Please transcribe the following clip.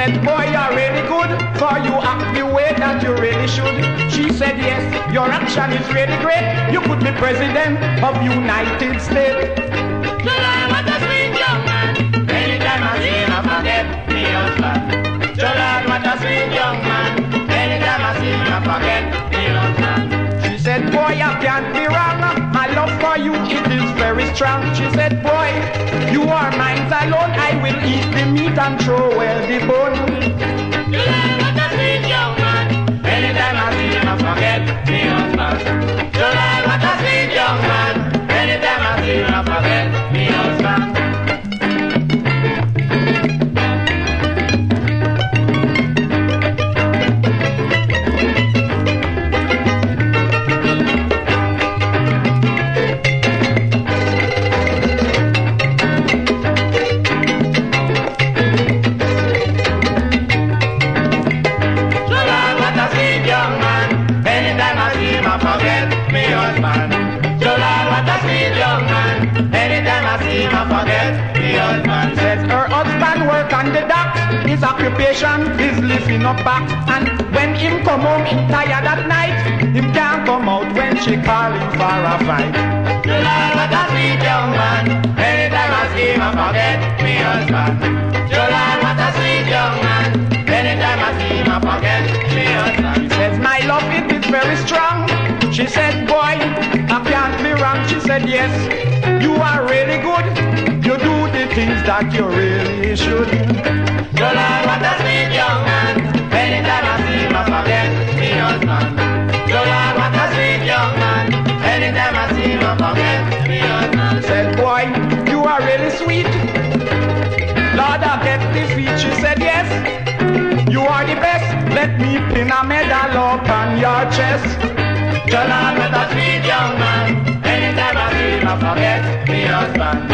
said, boy, you're really good, for you act the way that you really should. She said, yes, your action is really great. You could be president of United States. Strong. She said, boy, you are mine alone. I will eat the meat and throw away the bone. Anytime I see him, I forget me husband. Says her husband work on the dock. His occupation is lifting up back. And when him come home, he tired at night. Him can't come out when she call him for a fight. July, what a sweet young man. Anytime I see him, I forget me husband. July, what a sweet young man. Anytime I see him, I forget me husband. Says my love it is very strong. She said, boy, I can't be wrong. She said, yes, you are really good. You do the things that you really should. July, what a sweet young man. Anytime I see him, I forget me husband. July, what a sweet young man. Anytime I see him, I forget me husband. Said, boy, you are really sweet. Lord, I get defeat. She said, yes, you are the best. Let me pin a medal up on your chest. July, what a sweet young man. Piazza.